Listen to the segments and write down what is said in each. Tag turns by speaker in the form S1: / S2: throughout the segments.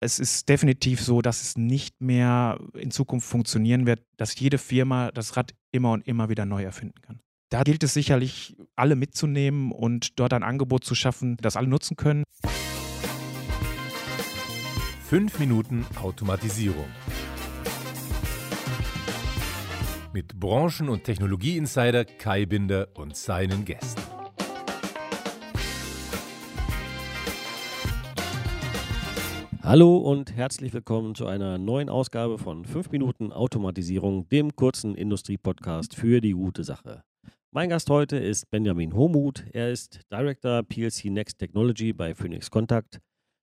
S1: es ist definitiv so, dass es nicht mehr in Zukunft funktionieren wird, dass jede Firma das Rad immer und immer wieder neu erfinden kann. Da gilt es sicherlich, alle mitzunehmen und dort ein Angebot zu schaffen, das alle nutzen können.
S2: Fünf Minuten Automatisierung. Mit Branchen- und Technologieinsider Kai Binder und seinen Gästen.
S3: Hallo und herzlich willkommen zu einer neuen Ausgabe von 5 Minuten Automatisierung, dem kurzen Industrie-Podcast für die gute Sache. Mein Gast heute ist Benjamin Homuth. Er ist Director PLC Next Technology bei Phoenix Contact.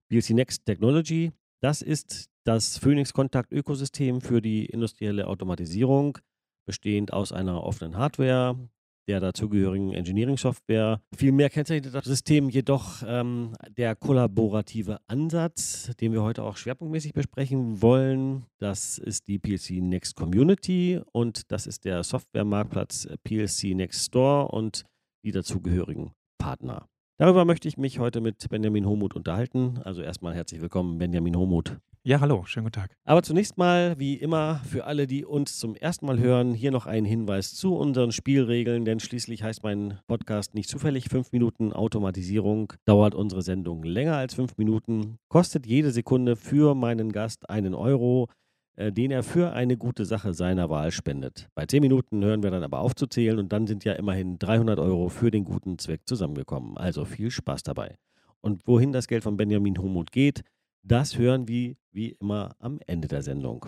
S3: PLC Next Technology, das ist das Phoenix Contact Ökosystem für die industrielle Automatisierung, bestehend aus einer offenen Hardware, der dazugehörigen Engineering-Software. Vielmehr kennzeichnet das System jedoch ähm, der kollaborative Ansatz, den wir heute auch schwerpunktmäßig besprechen wollen. Das ist die PLC Next Community und das ist der Softwaremarktplatz PLC Next Store und die dazugehörigen Partner. Darüber möchte ich mich heute mit Benjamin Homuth unterhalten. Also erstmal herzlich willkommen, Benjamin Homuth.
S1: Ja, hallo, schönen guten Tag.
S3: Aber zunächst mal, wie immer, für alle, die uns zum ersten Mal hören, hier noch ein Hinweis zu unseren Spielregeln, denn schließlich heißt mein Podcast nicht zufällig fünf Minuten Automatisierung. Dauert unsere Sendung länger als fünf Minuten, kostet jede Sekunde für meinen Gast einen Euro, äh, den er für eine gute Sache seiner Wahl spendet. Bei zehn Minuten hören wir dann aber aufzuzählen und dann sind ja immerhin 300 Euro für den guten Zweck zusammengekommen. Also viel Spaß dabei. Und wohin das Geld von Benjamin Humut geht, das hören wir wie immer am Ende der Sendung.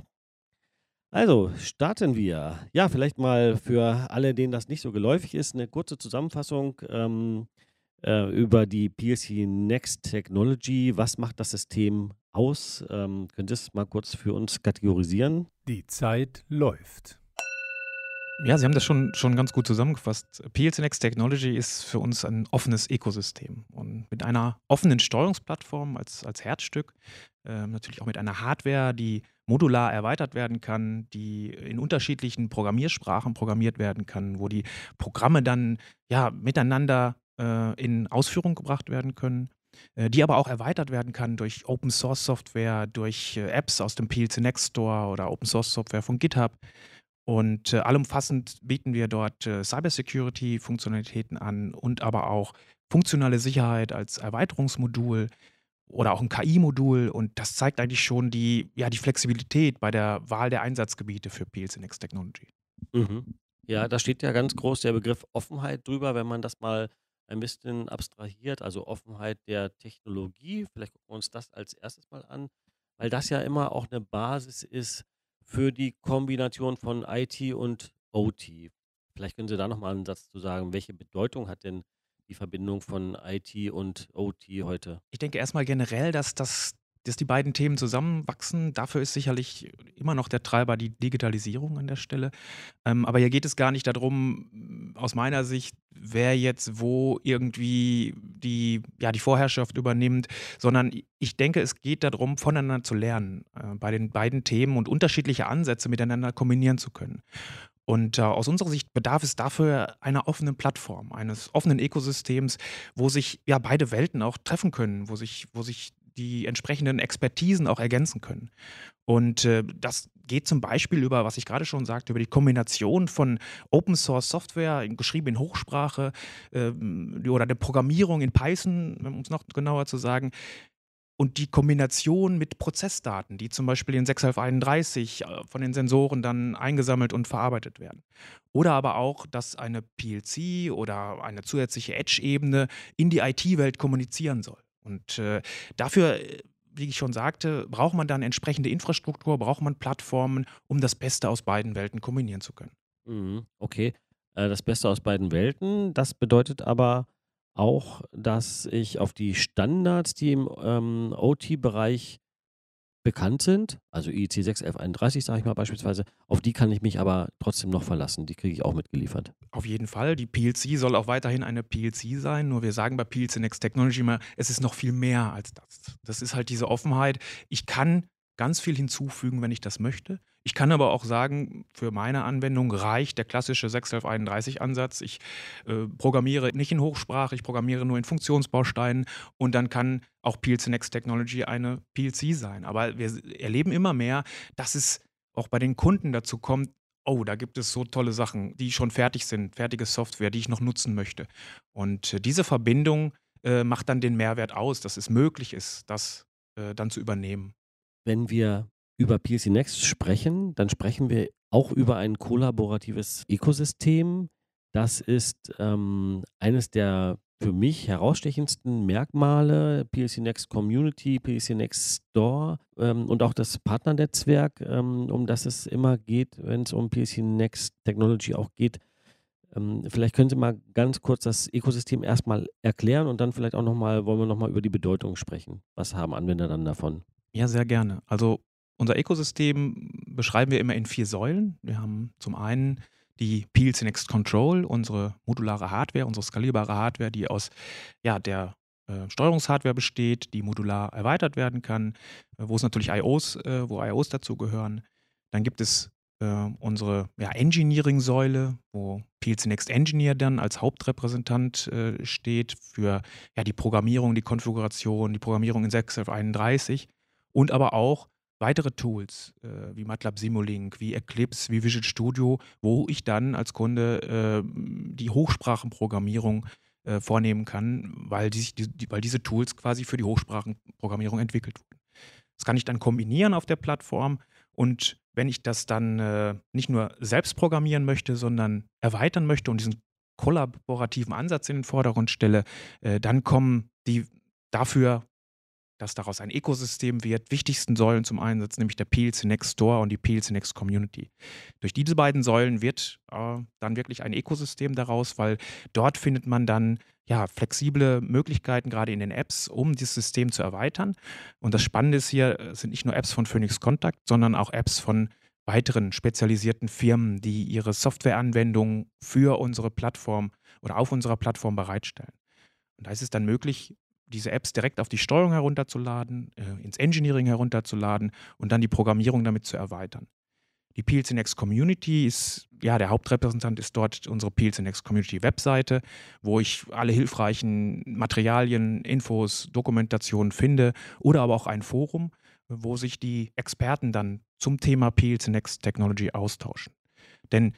S3: Also, starten wir. Ja, vielleicht mal für alle, denen das nicht so geläufig ist, eine kurze Zusammenfassung ähm, äh, über die PLC Next Technology. Was macht das System aus? Ähm, könnt ihr es mal kurz für uns kategorisieren?
S2: Die Zeit läuft.
S1: Ja, Sie haben das schon, schon ganz gut zusammengefasst. PLC Next Technology ist für uns ein offenes Ökosystem und mit einer offenen Steuerungsplattform als, als Herzstück, äh, natürlich auch mit einer Hardware, die modular erweitert werden kann, die in unterschiedlichen Programmiersprachen programmiert werden kann, wo die Programme dann ja miteinander äh, in Ausführung gebracht werden können äh, die aber auch erweitert werden kann durch Open Source Software, durch äh, Apps aus dem PLC Next Store oder Open Source Software von GitHub. Und äh, allumfassend bieten wir dort äh, Cybersecurity-Funktionalitäten an und aber auch funktionale Sicherheit als Erweiterungsmodul oder auch ein KI-Modul. Und das zeigt eigentlich schon die, ja, die Flexibilität bei der Wahl der Einsatzgebiete für PLC Next Technology.
S3: Mhm. Ja, da steht ja ganz groß der Begriff Offenheit drüber, wenn man das mal ein bisschen abstrahiert, also Offenheit der Technologie. Vielleicht gucken wir uns das als erstes mal an, weil das ja immer auch eine Basis ist für die Kombination von IT und OT. Vielleicht können Sie da nochmal einen Satz zu sagen. Welche Bedeutung hat denn die Verbindung von IT und OT heute?
S1: Ich denke erstmal generell, dass das dass die beiden Themen zusammenwachsen. Dafür ist sicherlich immer noch der Treiber die Digitalisierung an der Stelle. Ähm, aber hier geht es gar nicht darum, aus meiner Sicht, wer jetzt wo irgendwie die, ja, die Vorherrschaft übernimmt, sondern ich denke, es geht darum, voneinander zu lernen, äh, bei den beiden Themen und unterschiedliche Ansätze miteinander kombinieren zu können. Und äh, aus unserer Sicht bedarf es dafür einer offenen Plattform, eines offenen Ökosystems, wo sich ja beide Welten auch treffen können, wo sich, wo sich die entsprechenden Expertisen auch ergänzen können. Und äh, das geht zum Beispiel über, was ich gerade schon sagte, über die Kombination von Open Source Software, geschrieben in Hochsprache äh, oder der Programmierung in Python, um es noch genauer zu sagen, und die Kombination mit Prozessdaten, die zum Beispiel in 61131 äh, von den Sensoren dann eingesammelt und verarbeitet werden. Oder aber auch, dass eine PLC oder eine zusätzliche Edge-Ebene in die IT-Welt kommunizieren soll. Und äh, dafür, äh, wie ich schon sagte, braucht man dann entsprechende Infrastruktur, braucht man Plattformen, um das Beste aus beiden Welten kombinieren zu können.
S3: Mhm, okay, äh, das Beste aus beiden Welten, das bedeutet aber auch, dass ich auf die Standards, die im ähm, OT-Bereich bekannt sind, also IEC 61131, sage ich mal beispielsweise, auf die kann ich mich aber trotzdem noch verlassen. Die kriege ich auch mitgeliefert.
S1: Auf jeden Fall. Die PLC soll auch weiterhin eine PLC sein. Nur wir sagen bei PLC Next Technology immer, es ist noch viel mehr als das. Das ist halt diese Offenheit. Ich kann ganz viel hinzufügen, wenn ich das möchte. Ich kann aber auch sagen, für meine Anwendung reicht der klassische 61131-Ansatz. Ich äh, programmiere nicht in Hochsprache, ich programmiere nur in Funktionsbausteinen und dann kann auch PLC Next Technology eine PLC sein. Aber wir erleben immer mehr, dass es auch bei den Kunden dazu kommt, oh, da gibt es so tolle Sachen, die schon fertig sind, fertige Software, die ich noch nutzen möchte. Und äh, diese Verbindung äh, macht dann den Mehrwert aus, dass es möglich ist, das äh, dann zu übernehmen.
S3: Wenn wir über PLC Next sprechen, dann sprechen wir auch über ein kollaboratives Ökosystem. Das ist ähm, eines der für mich herausstechendsten Merkmale PLC Next Community, PLC Next Store ähm, und auch das Partnernetzwerk, ähm, um das es immer geht, wenn es um PLC Next Technology auch geht. Ähm, vielleicht können Sie mal ganz kurz das Ökosystem erstmal erklären und dann vielleicht auch nochmal, wollen wir nochmal über die Bedeutung sprechen. Was haben Anwender dann davon?
S1: Ja, sehr gerne. Also unser Ökosystem beschreiben wir immer in vier Säulen. Wir haben zum einen die PLC Next Control, unsere modulare Hardware, unsere skalierbare Hardware, die aus ja, der äh, Steuerungshardware besteht, die modular erweitert werden kann, äh, wo es natürlich IOs, äh, wo IOs dazu gehören. Dann gibt es äh, unsere ja, Engineering-Säule, wo PLC Next Engineer dann als Hauptrepräsentant äh, steht für ja, die Programmierung, die Konfiguration, die Programmierung in 6F31 und aber auch weitere Tools äh, wie MATLAB Simulink, wie Eclipse, wie Visual Studio, wo ich dann als Kunde äh, die Hochsprachenprogrammierung äh, vornehmen kann, weil, die, die, weil diese Tools quasi für die Hochsprachenprogrammierung entwickelt wurden. Das kann ich dann kombinieren auf der Plattform und wenn ich das dann äh, nicht nur selbst programmieren möchte, sondern erweitern möchte und diesen kollaborativen Ansatz in den Vordergrund stelle, äh, dann kommen die dafür dass daraus ein Ökosystem wird, wichtigsten Säulen zum Einsatz, nämlich der PLC Next Store und die PLC Next Community. Durch diese beiden Säulen wird äh, dann wirklich ein Ökosystem daraus, weil dort findet man dann ja, flexible Möglichkeiten, gerade in den Apps, um dieses System zu erweitern. Und das Spannende ist hier, es sind nicht nur Apps von Phoenix Contact, sondern auch Apps von weiteren spezialisierten Firmen, die ihre Softwareanwendungen für unsere Plattform oder auf unserer Plattform bereitstellen. Und da ist es dann möglich, diese Apps direkt auf die Steuerung herunterzuladen, äh, ins Engineering herunterzuladen und dann die Programmierung damit zu erweitern. Die PLC Next Community ist, ja, der Hauptrepräsentant ist dort unsere PLC Next Community Webseite, wo ich alle hilfreichen Materialien, Infos, Dokumentationen finde oder aber auch ein Forum, wo sich die Experten dann zum Thema PLC Next Technology austauschen. Denn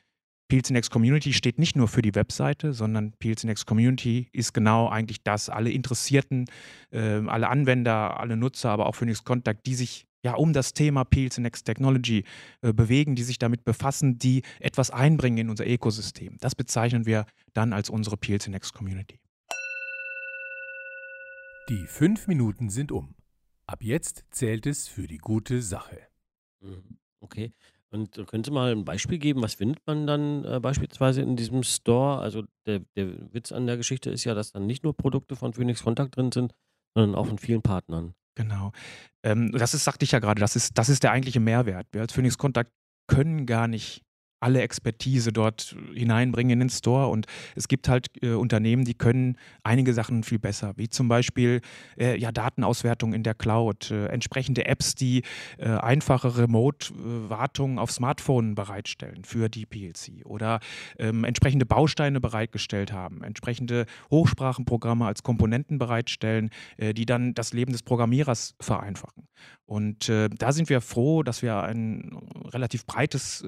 S1: PLC Next Community steht nicht nur für die Webseite, sondern PLC Next Community ist genau eigentlich das. Alle Interessierten, äh, alle Anwender, alle Nutzer, aber auch Phoenix Contact, die sich ja um das Thema PLC Next Technology äh, bewegen, die sich damit befassen, die etwas einbringen in unser Ökosystem. Das bezeichnen wir dann als unsere PLC Next Community.
S2: Die fünf Minuten sind um. Ab jetzt zählt es für die gute Sache.
S3: Mhm. Okay. Und äh, können Sie mal ein Beispiel geben, was findet man dann äh, beispielsweise in diesem Store? Also der, der Witz an der Geschichte ist ja, dass dann nicht nur Produkte von Phoenix Contact drin sind, sondern auch von vielen Partnern.
S1: Genau. Ähm, das ist, sagte ich ja gerade, das ist, das ist der eigentliche Mehrwert. Wir als Phoenix Contact können gar nicht alle Expertise dort hineinbringen in den Store. Und es gibt halt äh, Unternehmen, die können einige Sachen viel besser, wie zum Beispiel äh, ja, Datenauswertung in der Cloud, äh, entsprechende Apps, die äh, einfache Remote-Wartung auf Smartphone bereitstellen für die PLC oder ähm, entsprechende Bausteine bereitgestellt haben, entsprechende Hochsprachenprogramme als Komponenten bereitstellen, äh, die dann das Leben des Programmierers vereinfachen. Und äh, da sind wir froh, dass wir ein relativ breites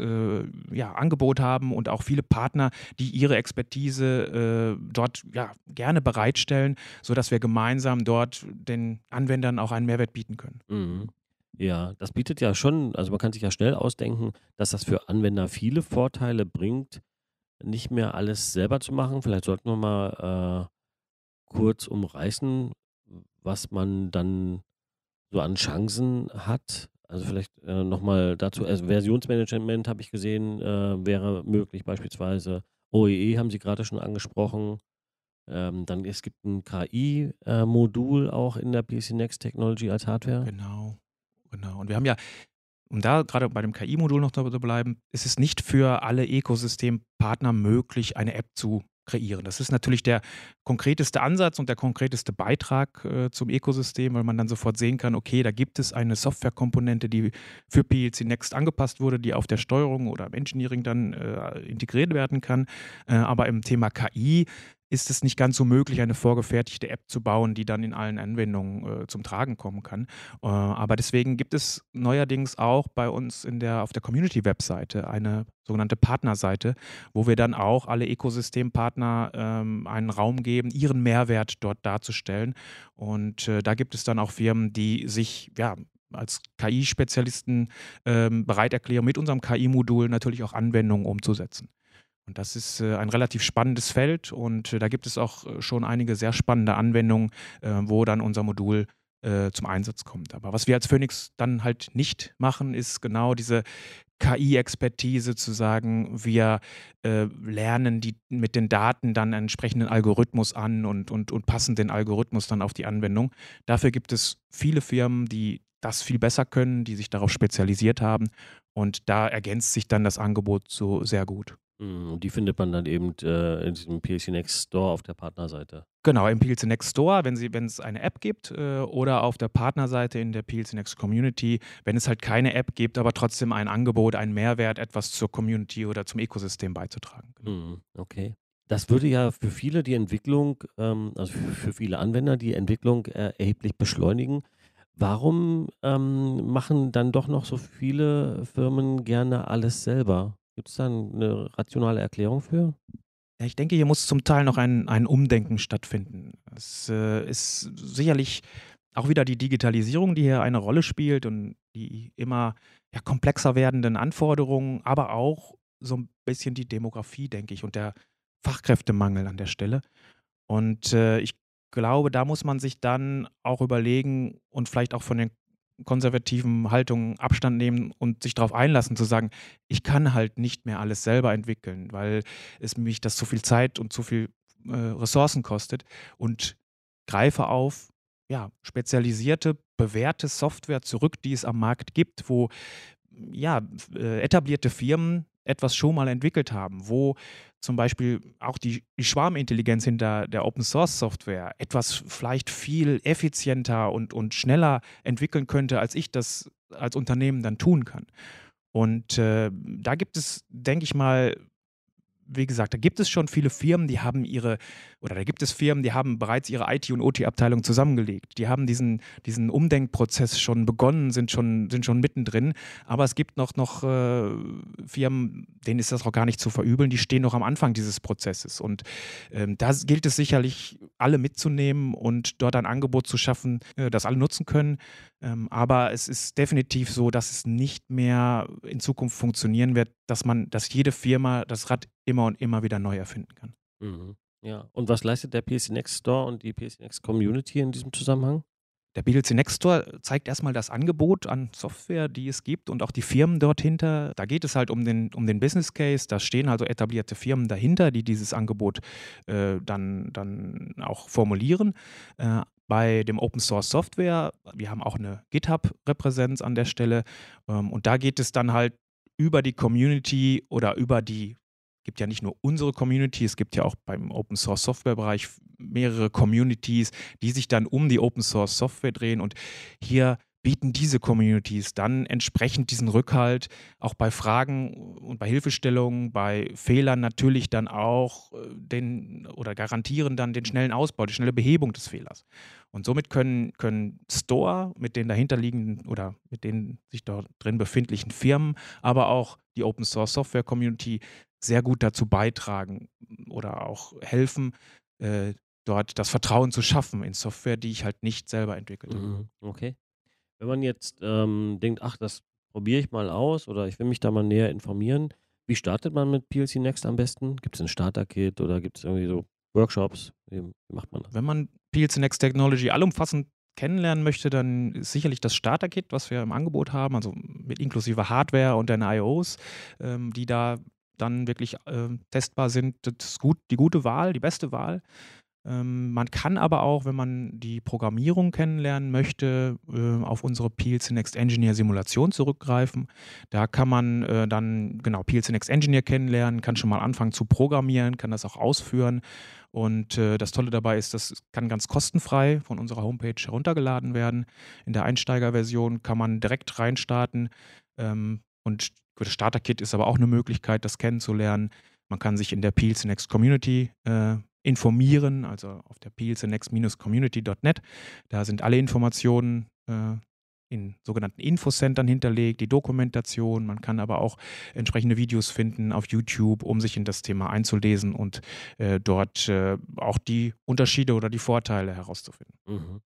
S1: ja, ja, Angebot haben und auch viele Partner, die ihre Expertise äh, dort ja, gerne bereitstellen, sodass wir gemeinsam dort den Anwendern auch einen Mehrwert bieten können.
S3: Mhm. Ja, das bietet ja schon, also man kann sich ja schnell ausdenken, dass das für Anwender viele Vorteile bringt, nicht mehr alles selber zu machen. Vielleicht sollten wir mal äh, kurz umreißen, was man dann so an Chancen hat, also vielleicht äh, nochmal dazu, also Versionsmanagement habe ich gesehen, äh, wäre möglich beispielsweise. OEE e haben Sie gerade schon angesprochen. Ähm, dann es gibt ein KI-Modul auch in der PC Next Technology als Hardware.
S1: Genau, genau. Und wir haben ja, um da gerade bei dem KI-Modul noch zu bleiben, ist es nicht für alle Ökosystempartner möglich, eine App zu kreieren. Das ist natürlich der konkreteste Ansatz und der konkreteste Beitrag äh, zum Ökosystem, weil man dann sofort sehen kann, okay, da gibt es eine Softwarekomponente, die für PLC Next angepasst wurde, die auf der Steuerung oder im Engineering dann äh, integriert werden kann. Äh, aber im Thema KI ist es nicht ganz so möglich, eine vorgefertigte App zu bauen, die dann in allen Anwendungen äh, zum Tragen kommen kann. Äh, aber deswegen gibt es neuerdings auch bei uns in der, auf der Community-Webseite eine sogenannte Partnerseite, wo wir dann auch alle Ökosystempartner ähm, einen Raum geben, ihren Mehrwert dort darzustellen. Und äh, da gibt es dann auch Firmen, die sich ja, als KI-Spezialisten ähm, bereit erklären, mit unserem KI-Modul natürlich auch Anwendungen umzusetzen. Und das ist äh, ein relativ spannendes Feld und äh, da gibt es auch äh, schon einige sehr spannende Anwendungen, wo dann unser Modul zum Einsatz kommt. Aber was wir als Phoenix dann halt nicht machen, ist genau diese KI-Expertise zu sagen, wir lernen die, mit den Daten dann einen entsprechenden Algorithmus an und, und, und passen den Algorithmus dann auf die Anwendung. Dafür gibt es viele Firmen, die das viel besser können, die sich darauf spezialisiert haben. Und da ergänzt sich dann das Angebot so sehr gut.
S3: Mhm, und die findet man dann eben äh, in diesem PLC Next Store auf der Partnerseite.
S1: Genau, im PLC Next Store, wenn, wenn es eine App gibt äh, oder auf der Partnerseite in der PLC Next Community, wenn es halt keine App gibt, aber trotzdem ein Angebot, ein Mehrwert, etwas zur Community oder zum Ökosystem beizutragen.
S3: Genau. Mhm, okay. Das würde ja für viele die Entwicklung, ähm, also für, für, viele Anwender die Entwicklung äh, erheblich beschleunigen. Warum ähm, machen dann doch noch so viele Firmen gerne alles selber? Gibt es da eine rationale Erklärung für?
S1: Ja, ich denke, hier muss zum Teil noch ein, ein Umdenken stattfinden. Es äh, ist sicherlich auch wieder die Digitalisierung, die hier eine Rolle spielt und die immer ja, komplexer werdenden Anforderungen, aber auch so ein bisschen die Demografie, denke ich, und der Fachkräftemangel an der Stelle. Und äh, ich glaube, da muss man sich dann auch überlegen und vielleicht auch von den konservativen Haltungen Abstand nehmen und sich darauf einlassen, zu sagen, ich kann halt nicht mehr alles selber entwickeln, weil es mich das zu viel Zeit und zu viel äh, Ressourcen kostet und greife auf ja, spezialisierte, bewährte Software zurück, die es am Markt gibt, wo ja, äh, etablierte Firmen etwas schon mal entwickelt haben, wo zum Beispiel auch die, Schwarmintelligenz hinter der Open Source Software etwas vielleicht viel effizienter und, und schneller entwickeln könnte, als ich das als Unternehmen dann tun kann. Und äh, da gibt es, denke ich mal, wie gesagt, da gibt es schon viele Firmen, die haben ihre, oder da gibt es Firmen, die haben bereits ihre IT- und OT-Abteilung zusammengelegt. Die haben diesen, diesen Umdenkprozess schon begonnen, sind schon, sind schon mittendrin. Aber es gibt noch, noch äh, Firmen, denen ist das auch gar nicht zu verübeln, die stehen noch am Anfang dieses Prozesses. Und ähm, da gilt es sicherlich, alle mitzunehmen und dort ein Angebot zu schaffen, äh, das alle nutzen können. Ähm, aber es ist definitiv so, dass es nicht mehr in Zukunft funktionieren wird, dass man, dass jede Firma das Rad immer und immer wieder neu erfinden kann.
S3: Mhm. Ja, und was leistet der PLC Next Store und die PLC Next Community in diesem Zusammenhang?
S1: Der PLC Next Store zeigt erstmal das Angebot an Software, die es gibt und auch die Firmen dort hinter. Da geht es halt um den, um den Business Case. Da stehen also etablierte Firmen dahinter, die dieses Angebot äh, dann, dann auch formulieren. Äh, bei dem Open Source Software, wir haben auch eine GitHub-Repräsenz an der Stelle. Ähm, und da geht es dann halt über die Community oder über die gibt ja nicht nur unsere Community, es gibt ja auch beim Open Source Software Bereich mehrere Communities, die sich dann um die Open Source Software drehen und hier bieten diese Communities dann entsprechend diesen Rückhalt auch bei Fragen und bei Hilfestellungen, bei Fehlern natürlich dann auch äh, den oder garantieren dann den schnellen Ausbau, die schnelle Behebung des Fehlers. Und somit können, können Store mit den dahinterliegenden oder mit den sich dort drin befindlichen Firmen, aber auch die Open Source Software Community sehr gut dazu beitragen oder auch helfen, äh, dort das Vertrauen zu schaffen in Software, die ich halt nicht selber entwickelt habe.
S3: Mhm, okay. Wenn man jetzt ähm, denkt, ach, das probiere ich mal aus oder ich will mich da mal näher informieren, wie startet man mit PLC Next am besten? Gibt es ein Starter-Kit oder gibt es irgendwie so Workshops? Wie, wie macht man das?
S1: Wenn man PLC Next Technology allumfassend kennenlernen möchte, dann ist sicherlich das Starter-Kit, was wir im Angebot haben, also mit inklusive Hardware und den IOs, ähm, die da dann wirklich äh, testbar sind, das ist gut, die gute Wahl, die beste Wahl. Ähm, man kann aber auch, wenn man die Programmierung kennenlernen möchte, äh, auf unsere PLC Next Engineer Simulation zurückgreifen. Da kann man äh, dann genau PLC Next Engineer kennenlernen, kann schon mal anfangen zu programmieren, kann das auch ausführen. Und äh, das Tolle dabei ist, das kann ganz kostenfrei von unserer Homepage heruntergeladen werden. In der Einsteigerversion kann man direkt reinstarten. Ähm, und das Starter-Kit ist aber auch eine Möglichkeit, das kennenzulernen. Man kann sich in der PLC Next Community äh, informieren, also auf der plcnext-community.net. Da sind alle Informationen äh, in sogenannten Infocentern hinterlegt, die Dokumentation. Man kann aber auch entsprechende Videos finden auf YouTube, um sich in das Thema einzulesen und äh, dort äh, auch die Unterschiede oder die Vorteile herauszufinden.
S3: Mhm.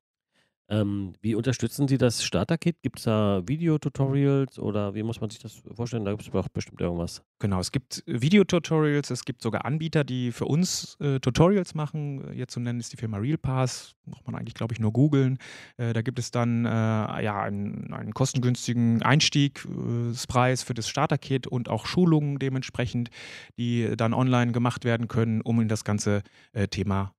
S3: Ähm, wie unterstützen Sie das Starter-Kit? Gibt es da Videotutorials oder wie muss man sich das vorstellen? Da gibt es doch bestimmt irgendwas.
S1: Genau, es gibt Videotutorials, es gibt sogar Anbieter, die für uns äh, Tutorials machen. Jetzt zu nennen ist die Firma RealPass, braucht man eigentlich, glaube ich, nur googeln. Äh, da gibt es dann äh, ja, einen, einen, kostengünstigen Einstiegspreis für das Starter-Kit und auch Schulungen dementsprechend, die dann online gemacht werden können, um in das ganze äh, Thema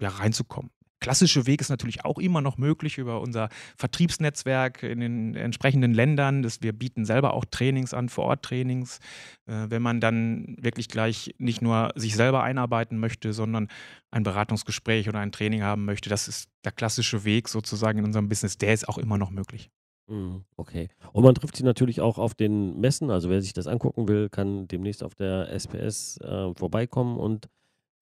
S1: ja, reinzukommen klassische Weg ist natürlich auch immer noch möglich über unser Vertriebsnetzwerk in den entsprechenden Ländern. Das, wir bieten selber auch Trainings an, Vor-Ort-Trainings. Äh, wenn man dann wirklich gleich nicht nur sich selber einarbeiten möchte, sondern ein Beratungsgespräch oder ein Training haben möchte, das ist der klassische Weg sozusagen in unserem Business. Der ist auch immer noch möglich.
S3: Mhm, okay. Und man trifft sie natürlich auch auf den Messen. Also wer sich das angucken will, kann demnächst auf der SPS äh, vorbeikommen und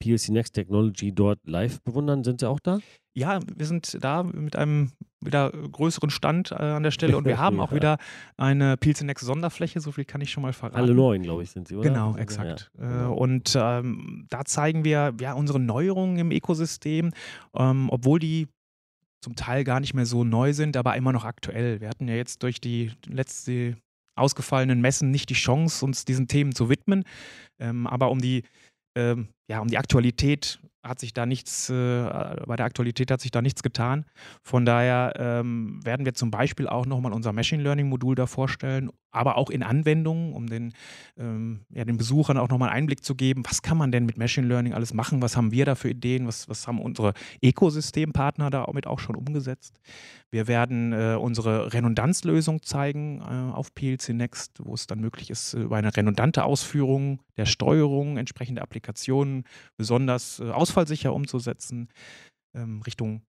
S3: PLC Next Technology dort live bewundern. Sind Sie auch da?
S1: Ja, wir sind da mit einem wieder größeren Stand äh, an der Stelle und wir haben auch wieder eine PLC Next Sonderfläche, so viel kann ich schon mal verraten.
S3: Alle neuen, glaube ich, sind sie, oder?
S1: Genau, exakt. Ja. Äh, genau. und ähm, da zeigen wir ja unsere Neuerungen im Ökosystem, ähm, obwohl die zum Teil gar nicht mehr so neu sind, aber immer noch aktuell. Wir hatten ja jetzt durch die letzte ausgefallenen Messen nicht die Chance, uns diesen Themen zu widmen. Ähm, aber um die ähm, ja, um die Aktualität hat sich da nichts, äh, bei der Aktualität hat sich da nichts getan. Von daher ähm, werden wir zum Beispiel auch nochmal unser Machine Learning Modul da vorstellen, aber auch in Anwendungen, um den, ähm, ja, den Besuchern auch nochmal einen Einblick zu geben, was kann man denn mit Machine Learning alles machen, was haben wir da für Ideen, was, was haben unsere Ökosystempartner da mit auch schon umgesetzt. Wir werden äh, unsere Redundanzlösung zeigen äh, auf PLC Next, wo es dann möglich ist, über eine redundante Ausführung der Steuerung entsprechende Applikationen besonders äh, ausfallsicher umzusetzen. Ähm, Richtung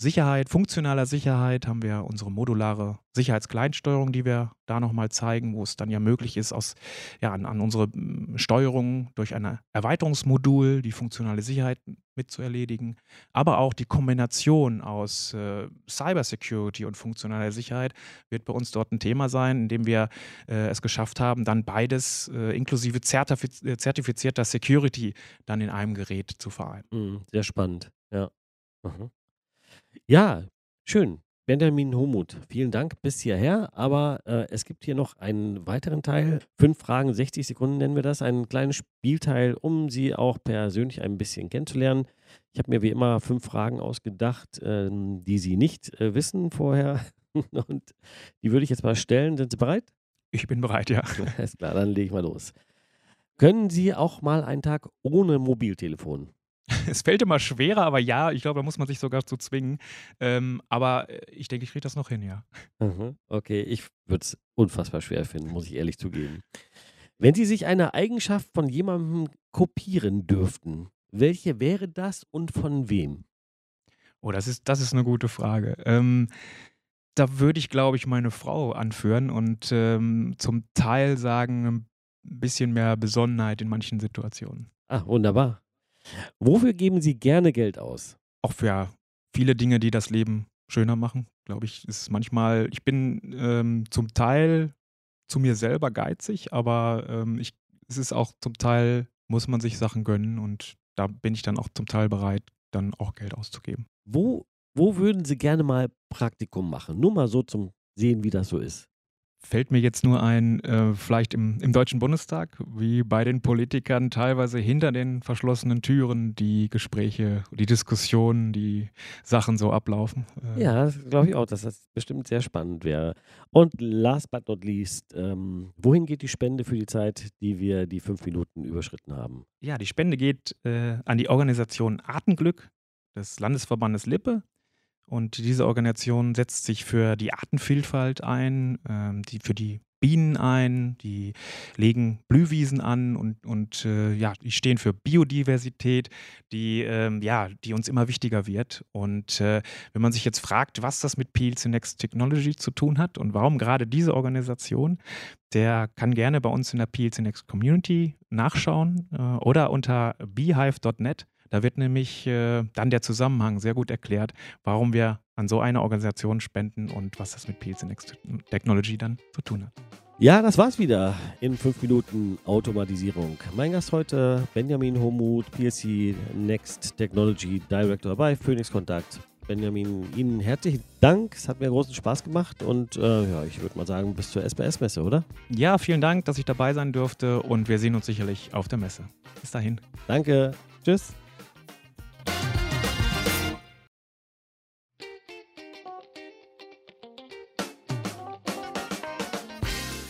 S1: Sicherheit, funktionaler Sicherheit haben wir unsere modulare Sicherheitskleinsteuerung, die wir da nochmal zeigen, wo es dann ja möglich ist, aus, ja, an, an unsere hm, Steuerung durch ein Erweiterungsmodul die funktionale Sicherheit mit zu erledigen, aber auch die Kombination aus äh, Cybersecurity und funktionaler Sicherheit wird bei uns dort ein Thema sein, indem wir äh, es geschafft haben, dann beides äh, inklusive zertifiz äh, zertifizierter Security dann in einem Gerät zu vereinen.
S3: Mhm, sehr spannend, ja. Mhm. Ja, schön. Benjamin Homuth, vielen Dank bis hierher. Aber äh, es gibt hier noch einen weiteren Teil. Fünf Fragen, 60 Sekunden nennen wir das. Ein kleines Spielteil, um Sie auch persönlich ein bisschen kennenzulernen. Ich habe mir wie immer fünf Fragen ausgedacht, äh, die Sie nicht äh, wissen vorher. Und die würde ich jetzt mal stellen. Sind Sie bereit?
S1: Ich bin bereit, ja.
S3: Alles klar, dann lege ich mal los. Können Sie auch mal einen Tag ohne Mobiltelefon?
S1: Es fällt immer schwerer, aber ja, ich glaube, da muss man sich sogar zu zwingen. Ähm, aber äh, ich denke, ich kriege das noch hin, ja.
S3: Mhm, okay, ich würde es unfassbar schwer finden, muss ich ehrlich zugeben. Wenn Sie sich eine Eigenschaft von jemandem kopieren dürften, welche wäre das und von wem?
S1: Oh, das ist, das ist eine gute Frage. Ähm, da würde ich, glaube ich, meine Frau anführen und ähm, zum Teil sagen, ein bisschen mehr Besonnenheit in manchen Situationen.
S3: Ah, wunderbar. Wofür geben Sie gerne Geld aus?
S1: Auch für viele Dinge, die das Leben schöner machen, glaube ich, ist manchmal, ich bin ähm, zum Teil zu mir selber geizig, aber ähm, ich, es ist auch zum Teil, muss man sich Sachen gönnen und da bin ich dann auch zum Teil bereit, dann auch Geld auszugeben.
S3: Wo, wo würden Sie gerne mal Praktikum machen? Nur mal so zum Sehen, wie das so ist
S1: fällt mir jetzt nur ein, äh, vielleicht im, im Deutschen Bundestag, wie bei den Politikern teilweise hinter den verschlossenen Türen die Gespräche, die Diskussionen, die Sachen so ablaufen.
S3: Äh. Ja, glaube ich auch, dass das bestimmt sehr spannend wäre. Und last but not least, ähm, wohin geht die Spende für die Zeit, die wir die fünf Minuten überschritten haben?
S1: Ja, die Spende geht äh, an die Organisation Artenglück. des Landesverbandes Lippe. Und diese Organisation setzt sich für die Artenvielfalt ein, ähm, die, für die Bienen ein, die legen Blühwiesen an und, und äh, ja, die stehen für Biodiversität, die, ähm, ja, die uns immer wichtiger wird. Und äh, wenn man sich jetzt fragt, was das mit PLC Next Technology zu tun hat und warum gerade diese Organisation, der kann gerne bei uns in der PLC Next Community nachschauen äh, oder unter beehive.net. Da wird nämlich äh, dann der Zusammenhang sehr gut erklärt, warum wir an so eine Organisation spenden und was das mit PLC Next Technology dann zu tun hat.
S3: Ja, das war's wieder in 5 Minuten Automatisierung. Mein Gast heute Benjamin Homuth, PLC Next Technology Director bei Phoenix Kontakt. Benjamin, Ihnen herzlichen Dank. Es hat mir großen Spaß gemacht und äh, ja, ich würde mal sagen, bis zur SBS-Messe, oder?
S1: Ja, vielen Dank, dass ich dabei sein durfte und wir sehen uns sicherlich auf der Messe. Bis dahin.
S3: Danke. Tschüss.